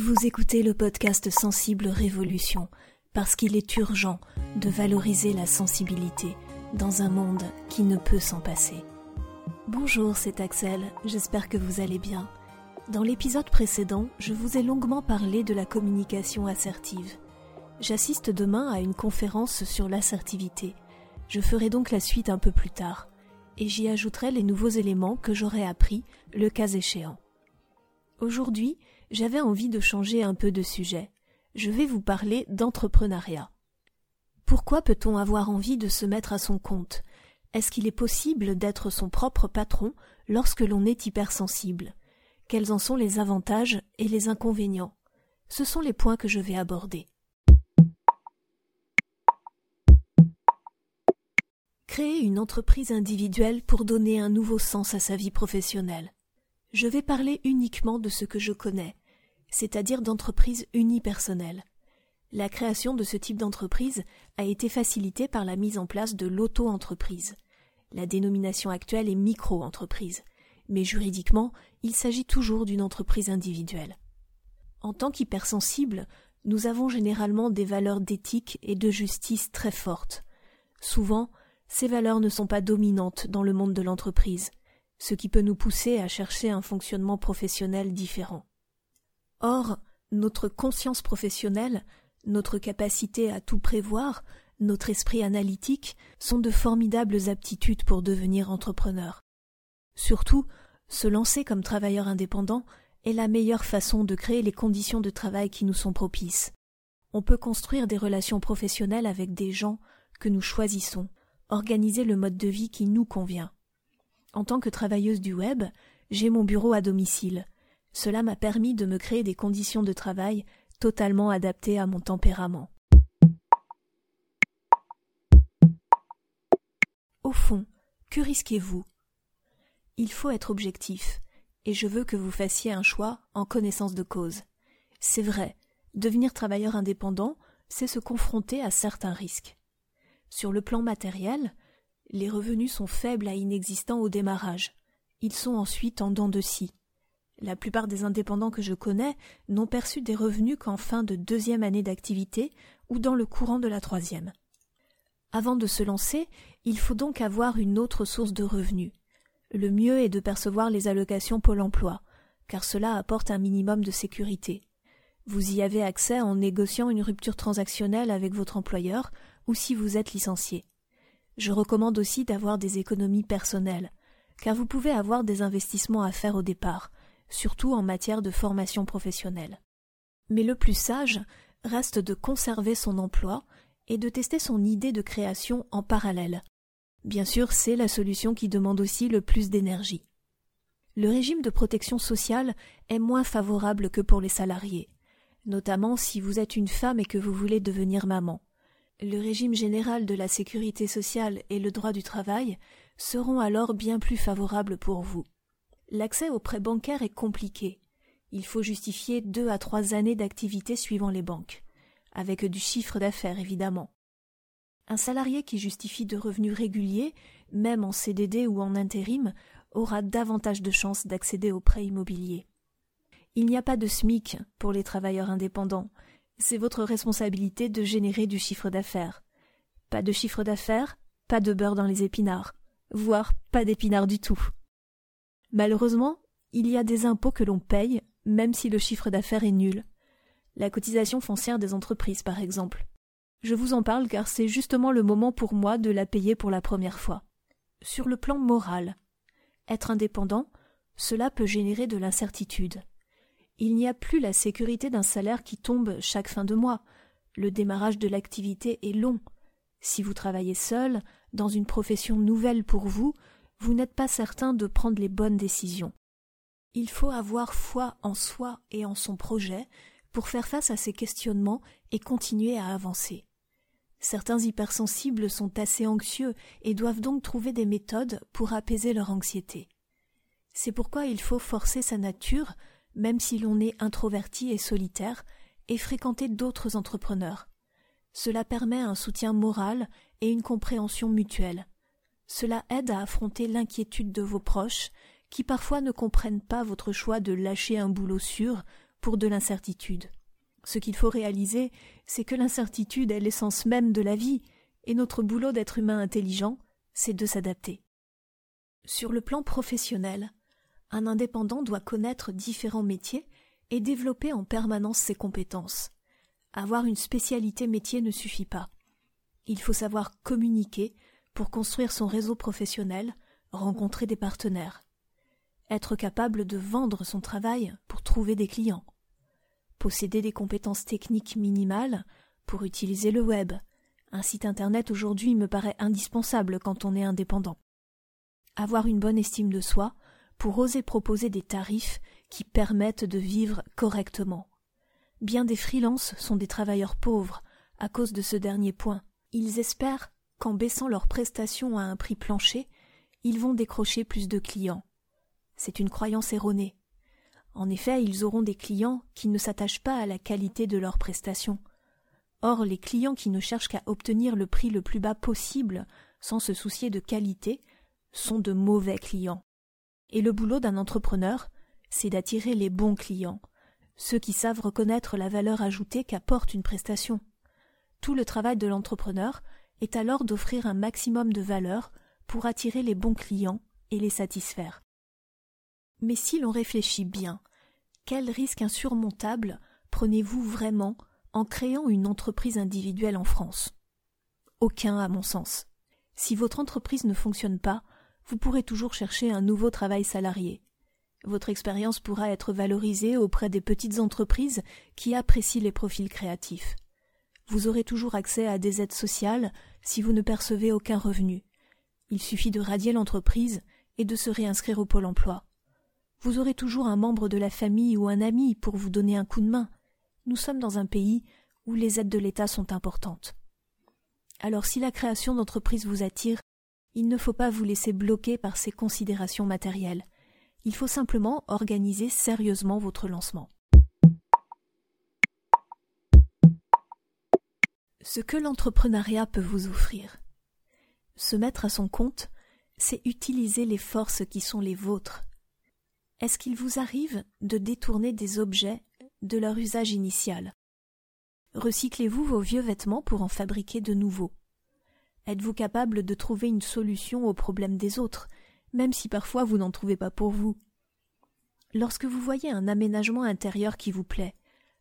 Vous écoutez le podcast Sensible Révolution parce qu'il est urgent de valoriser la sensibilité dans un monde qui ne peut s'en passer. Bonjour, c'est Axel, j'espère que vous allez bien. Dans l'épisode précédent, je vous ai longuement parlé de la communication assertive. J'assiste demain à une conférence sur l'assertivité. Je ferai donc la suite un peu plus tard, et j'y ajouterai les nouveaux éléments que j'aurai appris le cas échéant. Aujourd'hui, j'avais envie de changer un peu de sujet. Je vais vous parler d'entrepreneuriat. Pourquoi peut-on avoir envie de se mettre à son compte? Est-ce qu'il est possible d'être son propre patron lorsque l'on est hypersensible? Quels en sont les avantages et les inconvénients? Ce sont les points que je vais aborder. Créer une entreprise individuelle pour donner un nouveau sens à sa vie professionnelle. Je vais parler uniquement de ce que je connais, c'est-à-dire d'entreprises unipersonnelles. La création de ce type d'entreprise a été facilitée par la mise en place de l'auto-entreprise. La dénomination actuelle est micro-entreprise, mais juridiquement, il s'agit toujours d'une entreprise individuelle. En tant qu'hypersensible, nous avons généralement des valeurs d'éthique et de justice très fortes. Souvent, ces valeurs ne sont pas dominantes dans le monde de l'entreprise ce qui peut nous pousser à chercher un fonctionnement professionnel différent. Or, notre conscience professionnelle, notre capacité à tout prévoir, notre esprit analytique sont de formidables aptitudes pour devenir entrepreneur. Surtout, se lancer comme travailleur indépendant est la meilleure façon de créer les conditions de travail qui nous sont propices. On peut construire des relations professionnelles avec des gens que nous choisissons, organiser le mode de vie qui nous convient. En tant que travailleuse du web, j'ai mon bureau à domicile. Cela m'a permis de me créer des conditions de travail totalement adaptées à mon tempérament. Au fond, que risquez-vous? Il faut être objectif, et je veux que vous fassiez un choix en connaissance de cause. C'est vrai, devenir travailleur indépendant, c'est se confronter à certains risques. Sur le plan matériel, les revenus sont faibles à inexistants au démarrage. Ils sont ensuite en dents de scie. La plupart des indépendants que je connais n'ont perçu des revenus qu'en fin de deuxième année d'activité ou dans le courant de la troisième. Avant de se lancer, il faut donc avoir une autre source de revenus. Le mieux est de percevoir les allocations Pôle emploi, car cela apporte un minimum de sécurité. Vous y avez accès en négociant une rupture transactionnelle avec votre employeur ou si vous êtes licencié. Je recommande aussi d'avoir des économies personnelles, car vous pouvez avoir des investissements à faire au départ, surtout en matière de formation professionnelle. Mais le plus sage reste de conserver son emploi et de tester son idée de création en parallèle. Bien sûr, c'est la solution qui demande aussi le plus d'énergie. Le régime de protection sociale est moins favorable que pour les salariés, notamment si vous êtes une femme et que vous voulez devenir maman le régime général de la sécurité sociale et le droit du travail seront alors bien plus favorables pour vous. L'accès aux prêts bancaires est compliqué. Il faut justifier deux à trois années d'activité suivant les banques, avec du chiffre d'affaires évidemment. Un salarié qui justifie de revenus réguliers, même en CDD ou en intérim, aura davantage de chances d'accéder aux prêts immobiliers. Il n'y a pas de SMIC pour les travailleurs indépendants, c'est votre responsabilité de générer du chiffre d'affaires. Pas de chiffre d'affaires, pas de beurre dans les épinards, voire pas d'épinards du tout. Malheureusement, il y a des impôts que l'on paye, même si le chiffre d'affaires est nul. La cotisation foncière des entreprises, par exemple. Je vous en parle car c'est justement le moment pour moi de la payer pour la première fois. Sur le plan moral, être indépendant, cela peut générer de l'incertitude. Il n'y a plus la sécurité d'un salaire qui tombe chaque fin de mois. Le démarrage de l'activité est long. Si vous travaillez seul, dans une profession nouvelle pour vous, vous n'êtes pas certain de prendre les bonnes décisions. Il faut avoir foi en soi et en son projet pour faire face à ces questionnements et continuer à avancer. Certains hypersensibles sont assez anxieux et doivent donc trouver des méthodes pour apaiser leur anxiété. C'est pourquoi il faut forcer sa nature même si l'on est introverti et solitaire, et fréquenter d'autres entrepreneurs. Cela permet un soutien moral et une compréhension mutuelle. Cela aide à affronter l'inquiétude de vos proches, qui parfois ne comprennent pas votre choix de lâcher un boulot sûr pour de l'incertitude. Ce qu'il faut réaliser, c'est que l'incertitude est l'essence même de la vie, et notre boulot d'être humain intelligent, c'est de s'adapter. Sur le plan professionnel, un indépendant doit connaître différents métiers et développer en permanence ses compétences. Avoir une spécialité métier ne suffit pas. Il faut savoir communiquer pour construire son réseau professionnel, rencontrer des partenaires. Être capable de vendre son travail pour trouver des clients. Posséder des compétences techniques minimales pour utiliser le web. Un site internet aujourd'hui me paraît indispensable quand on est indépendant. Avoir une bonne estime de soi pour oser proposer des tarifs qui permettent de vivre correctement. Bien des freelances sont des travailleurs pauvres à cause de ce dernier point. Ils espèrent qu'en baissant leurs prestations à un prix plancher, ils vont décrocher plus de clients. C'est une croyance erronée. En effet, ils auront des clients qui ne s'attachent pas à la qualité de leurs prestations. Or, les clients qui ne cherchent qu'à obtenir le prix le plus bas possible sans se soucier de qualité sont de mauvais clients. Et le boulot d'un entrepreneur, c'est d'attirer les bons clients, ceux qui savent reconnaître la valeur ajoutée qu'apporte une prestation. Tout le travail de l'entrepreneur est alors d'offrir un maximum de valeur pour attirer les bons clients et les satisfaire. Mais si l'on réfléchit bien, quel risque insurmontable prenez-vous vraiment en créant une entreprise individuelle en France? Aucun, à mon sens. Si votre entreprise ne fonctionne pas, vous pourrez toujours chercher un nouveau travail salarié. Votre expérience pourra être valorisée auprès des petites entreprises qui apprécient les profils créatifs. Vous aurez toujours accès à des aides sociales si vous ne percevez aucun revenu. Il suffit de radier l'entreprise et de se réinscrire au pôle emploi. Vous aurez toujours un membre de la famille ou un ami pour vous donner un coup de main. Nous sommes dans un pays où les aides de l'État sont importantes. Alors si la création d'entreprise vous attire, il ne faut pas vous laisser bloquer par ces considérations matérielles. Il faut simplement organiser sérieusement votre lancement. Ce que l'entrepreneuriat peut vous offrir. Se mettre à son compte, c'est utiliser les forces qui sont les vôtres. Est-ce qu'il vous arrive de détourner des objets de leur usage initial? Recyclez-vous vos vieux vêtements pour en fabriquer de nouveaux Êtes-vous capable de trouver une solution aux problèmes des autres, même si parfois vous n'en trouvez pas pour vous? Lorsque vous voyez un aménagement intérieur qui vous plaît,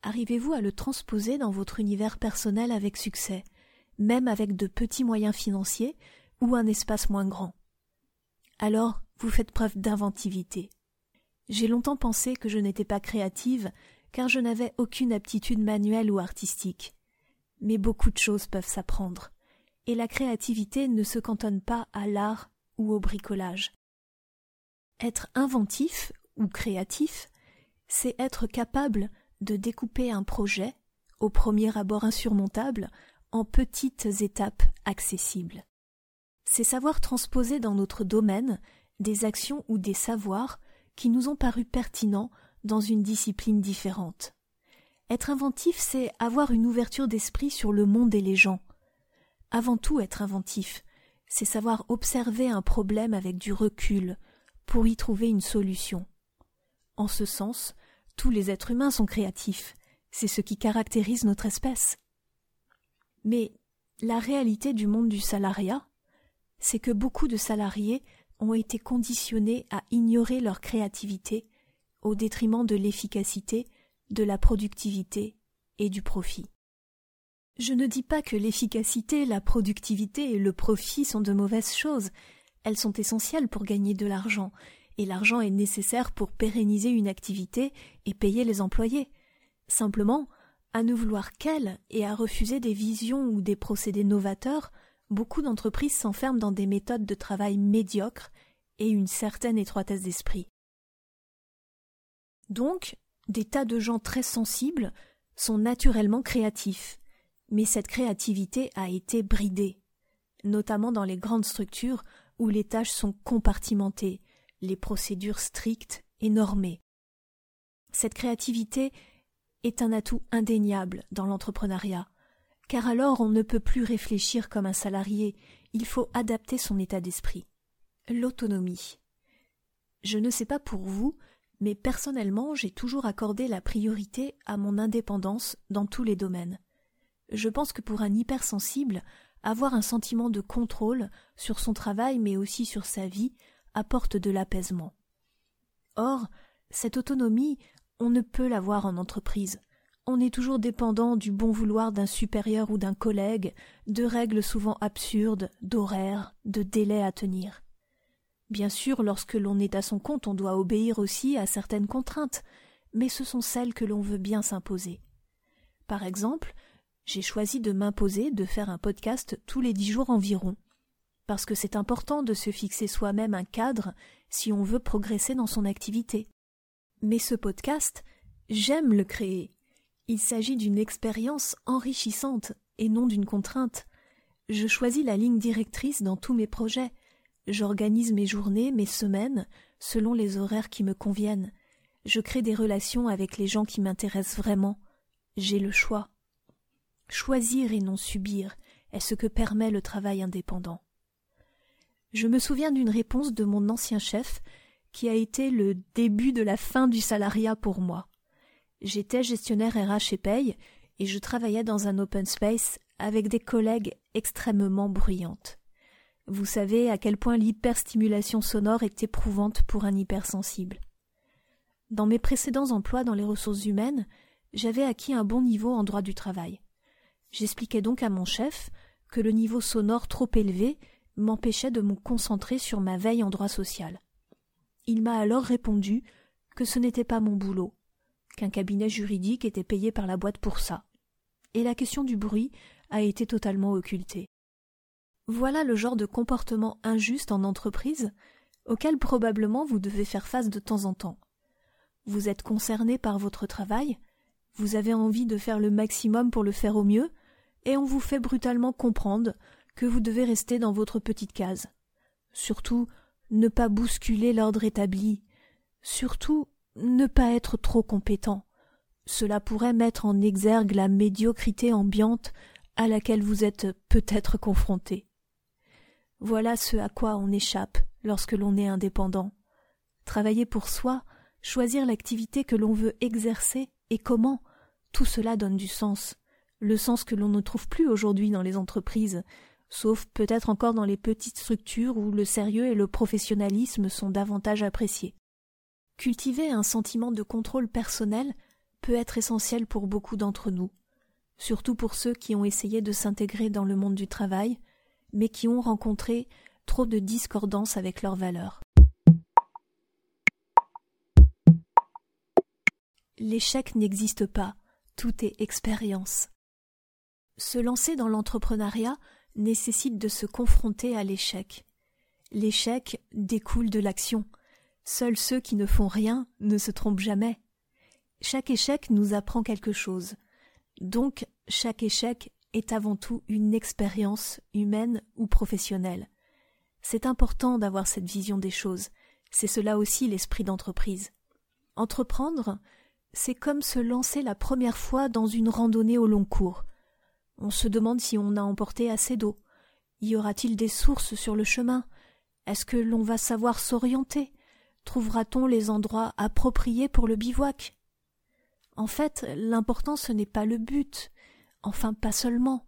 arrivez-vous à le transposer dans votre univers personnel avec succès, même avec de petits moyens financiers ou un espace moins grand? Alors, vous faites preuve d'inventivité. J'ai longtemps pensé que je n'étais pas créative, car je n'avais aucune aptitude manuelle ou artistique. Mais beaucoup de choses peuvent s'apprendre et la créativité ne se cantonne pas à l'art ou au bricolage. Être inventif ou créatif, c'est être capable de découper un projet, au premier abord insurmontable, en petites étapes accessibles. C'est savoir transposer dans notre domaine des actions ou des savoirs qui nous ont paru pertinents dans une discipline différente. Être inventif, c'est avoir une ouverture d'esprit sur le monde et les gens, avant tout être inventif, c'est savoir observer un problème avec du recul pour y trouver une solution. En ce sens, tous les êtres humains sont créatifs, c'est ce qui caractérise notre espèce. Mais la réalité du monde du salariat, c'est que beaucoup de salariés ont été conditionnés à ignorer leur créativité au détriment de l'efficacité, de la productivité et du profit. Je ne dis pas que l'efficacité, la productivité et le profit sont de mauvaises choses. Elles sont essentielles pour gagner de l'argent, et l'argent est nécessaire pour pérenniser une activité et payer les employés. Simplement, à ne vouloir qu'elle et à refuser des visions ou des procédés novateurs, beaucoup d'entreprises s'enferment dans des méthodes de travail médiocres et une certaine étroitesse d'esprit. Donc, des tas de gens très sensibles sont naturellement créatifs mais cette créativité a été bridée, notamment dans les grandes structures où les tâches sont compartimentées, les procédures strictes et normées. Cette créativité est un atout indéniable dans l'entrepreneuriat, car alors on ne peut plus réfléchir comme un salarié, il faut adapter son état d'esprit. L'autonomie. Je ne sais pas pour vous, mais personnellement j'ai toujours accordé la priorité à mon indépendance dans tous les domaines. Je pense que pour un hypersensible, avoir un sentiment de contrôle sur son travail mais aussi sur sa vie apporte de l'apaisement. Or, cette autonomie, on ne peut l'avoir en entreprise. On est toujours dépendant du bon vouloir d'un supérieur ou d'un collègue, de règles souvent absurdes, d'horaires, de délais à tenir. Bien sûr, lorsque l'on est à son compte, on doit obéir aussi à certaines contraintes, mais ce sont celles que l'on veut bien s'imposer. Par exemple, j'ai choisi de m'imposer de faire un podcast tous les dix jours environ, parce que c'est important de se fixer soi-même un cadre si on veut progresser dans son activité. Mais ce podcast, j'aime le créer. Il s'agit d'une expérience enrichissante et non d'une contrainte. Je choisis la ligne directrice dans tous mes projets, J'organise mes journées, mes semaines, selon les horaires qui me conviennent. Je crée des relations avec les gens qui m'intéressent vraiment. J'ai le choix. Choisir et non subir est ce que permet le travail indépendant. Je me souviens d'une réponse de mon ancien chef qui a été le début de la fin du salariat pour moi. J'étais gestionnaire RH et paye et je travaillais dans un open space avec des collègues extrêmement bruyantes. Vous savez à quel point l'hyperstimulation sonore est éprouvante pour un hypersensible. Dans mes précédents emplois dans les ressources humaines, j'avais acquis un bon niveau en droit du travail. J'expliquais donc à mon chef que le niveau sonore trop élevé m'empêchait de me concentrer sur ma veille en droit social. Il m'a alors répondu que ce n'était pas mon boulot, qu'un cabinet juridique était payé par la boîte pour ça. Et la question du bruit a été totalement occultée. Voilà le genre de comportement injuste en entreprise auquel probablement vous devez faire face de temps en temps. Vous êtes concerné par votre travail, vous avez envie de faire le maximum pour le faire au mieux, et on vous fait brutalement comprendre que vous devez rester dans votre petite case. Surtout, ne pas bousculer l'ordre établi. Surtout, ne pas être trop compétent. Cela pourrait mettre en exergue la médiocrité ambiante à laquelle vous êtes peut-être confronté. Voilà ce à quoi on échappe lorsque l'on est indépendant. Travailler pour soi, choisir l'activité que l'on veut exercer et comment, tout cela donne du sens, le sens que l'on ne trouve plus aujourd'hui dans les entreprises, sauf peut-être encore dans les petites structures où le sérieux et le professionnalisme sont davantage appréciés. Cultiver un sentiment de contrôle personnel peut être essentiel pour beaucoup d'entre nous, surtout pour ceux qui ont essayé de s'intégrer dans le monde du travail, mais qui ont rencontré trop de discordance avec leurs valeurs. L'échec n'existe pas, tout est expérience. Se lancer dans l'entrepreneuriat nécessite de se confronter à l'échec. L'échec découle de l'action. Seuls ceux qui ne font rien ne se trompent jamais. Chaque échec nous apprend quelque chose. Donc chaque échec est avant tout une expérience humaine ou professionnelle. C'est important d'avoir cette vision des choses, c'est cela aussi l'esprit d'entreprise. Entreprendre, c'est comme se lancer la première fois dans une randonnée au long cours. On se demande si on a emporté assez d'eau. Y aura-t-il des sources sur le chemin? Est-ce que l'on va savoir s'orienter? Trouvera-t-on les endroits appropriés pour le bivouac? En fait, l'important ce n'est pas le but, Enfin pas seulement.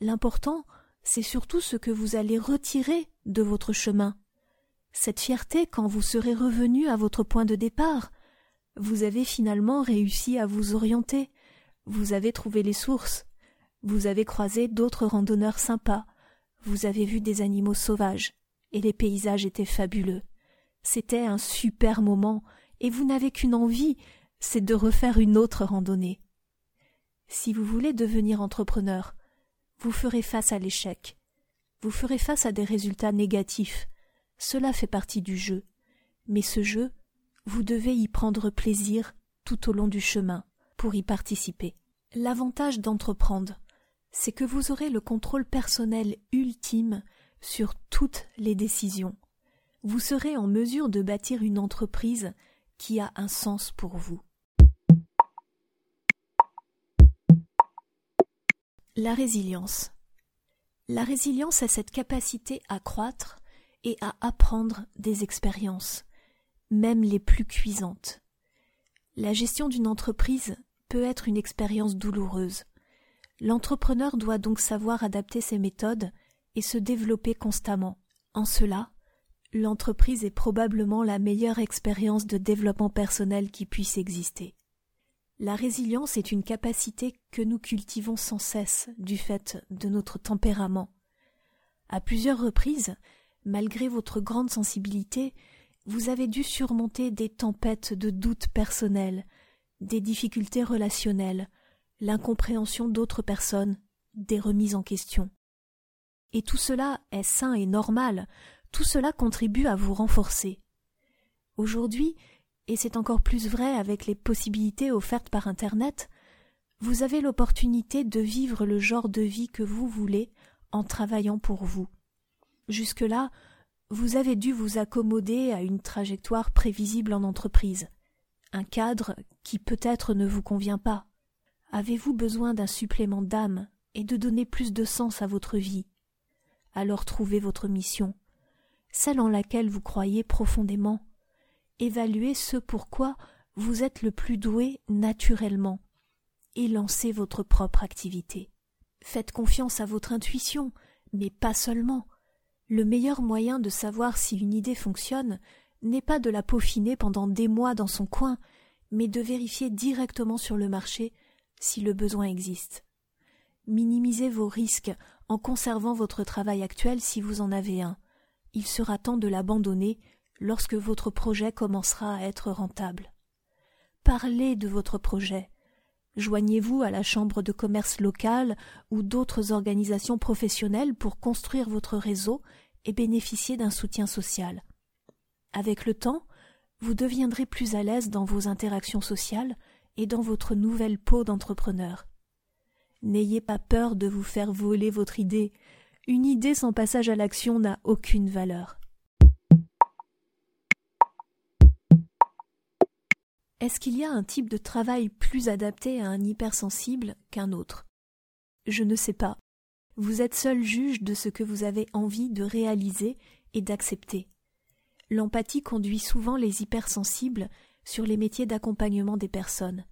L'important, c'est surtout ce que vous allez retirer de votre chemin. Cette fierté quand vous serez revenu à votre point de départ. Vous avez finalement réussi à vous orienter. Vous avez trouvé les sources. Vous avez croisé d'autres randonneurs sympas. Vous avez vu des animaux sauvages. Et les paysages étaient fabuleux. C'était un super moment, et vous n'avez qu'une envie, c'est de refaire une autre randonnée. Si vous voulez devenir entrepreneur, vous ferez face à l'échec. Vous ferez face à des résultats négatifs. Cela fait partie du jeu. Mais ce jeu, vous devez y prendre plaisir tout au long du chemin pour y participer. L'avantage d'entreprendre, c'est que vous aurez le contrôle personnel ultime sur toutes les décisions. Vous serez en mesure de bâtir une entreprise qui a un sens pour vous. La résilience. La résilience a cette capacité à croître et à apprendre des expériences. même les plus cuisantes. La gestion d'une entreprise peut être une expérience douloureuse. L'entrepreneur doit donc savoir adapter ses méthodes et se développer constamment. En cela, l'entreprise est probablement la meilleure expérience de développement personnel qui puisse exister. La résilience est une capacité que nous cultivons sans cesse du fait de notre tempérament. À plusieurs reprises, malgré votre grande sensibilité, vous avez dû surmonter des tempêtes de doutes personnels, des difficultés relationnelles, l'incompréhension d'autres personnes, des remises en question. Et tout cela est sain et normal, tout cela contribue à vous renforcer. Aujourd'hui, et c'est encore plus vrai avec les possibilités offertes par Internet, vous avez l'opportunité de vivre le genre de vie que vous voulez en travaillant pour vous. Jusque-là, vous avez dû vous accommoder à une trajectoire prévisible en entreprise, un cadre qui peut-être ne vous convient pas. Avez-vous besoin d'un supplément d'âme et de donner plus de sens à votre vie? Alors trouvez votre mission, celle en laquelle vous croyez profondément. Évaluez ce pourquoi vous êtes le plus doué naturellement et lancez votre propre activité. Faites confiance à votre intuition, mais pas seulement. Le meilleur moyen de savoir si une idée fonctionne n'est pas de la peaufiner pendant des mois dans son coin, mais de vérifier directement sur le marché si le besoin existe. Minimisez vos risques en conservant votre travail actuel si vous en avez un. Il sera temps de l'abandonner lorsque votre projet commencera à être rentable. Parlez de votre projet. Joignez-vous à la chambre de commerce locale ou d'autres organisations professionnelles pour construire votre réseau et bénéficier d'un soutien social. Avec le temps, vous deviendrez plus à l'aise dans vos interactions sociales et dans votre nouvelle peau d'entrepreneur. N'ayez pas peur de vous faire voler votre idée. Une idée sans passage à l'action n'a aucune valeur. Est-ce qu'il y a un type de travail plus adapté à un hypersensible qu'un autre? Je ne sais pas. Vous êtes seul juge de ce que vous avez envie de réaliser et d'accepter. L'empathie conduit souvent les hypersensibles sur les métiers d'accompagnement des personnes,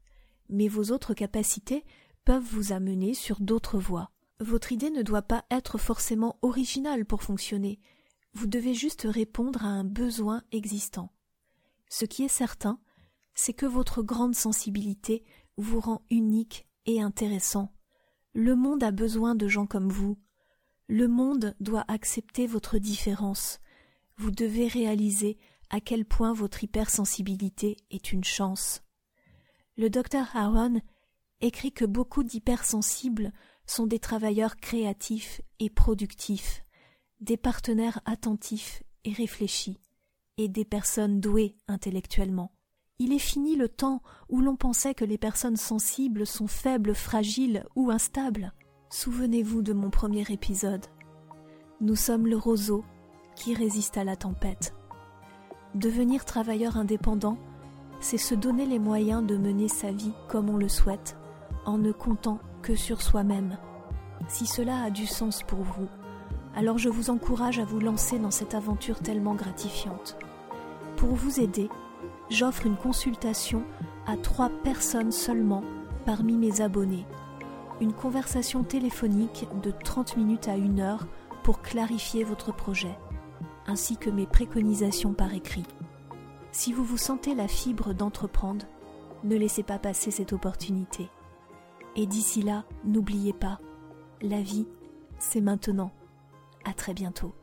mais vos autres capacités peuvent vous amener sur d'autres voies. Votre idée ne doit pas être forcément originale pour fonctionner, vous devez juste répondre à un besoin existant. Ce qui est certain, c'est que votre grande sensibilité vous rend unique et intéressant. Le monde a besoin de gens comme vous. Le monde doit accepter votre différence. Vous devez réaliser à quel point votre hypersensibilité est une chance. Le docteur Aaron écrit que beaucoup d'hypersensibles sont des travailleurs créatifs et productifs, des partenaires attentifs et réfléchis, et des personnes douées intellectuellement. Il est fini le temps où l'on pensait que les personnes sensibles sont faibles, fragiles ou instables. Souvenez-vous de mon premier épisode. Nous sommes le roseau qui résiste à la tempête. Devenir travailleur indépendant, c'est se donner les moyens de mener sa vie comme on le souhaite, en ne comptant que sur soi-même. Si cela a du sens pour vous, alors je vous encourage à vous lancer dans cette aventure tellement gratifiante. Pour vous aider, j'offre une consultation à trois personnes seulement parmi mes abonnés. Une conversation téléphonique de 30 minutes à une heure pour clarifier votre projet, ainsi que mes préconisations par écrit. Si vous vous sentez la fibre d'entreprendre, ne laissez pas passer cette opportunité. Et d'ici là, n'oubliez pas, la vie, c'est maintenant. À très bientôt.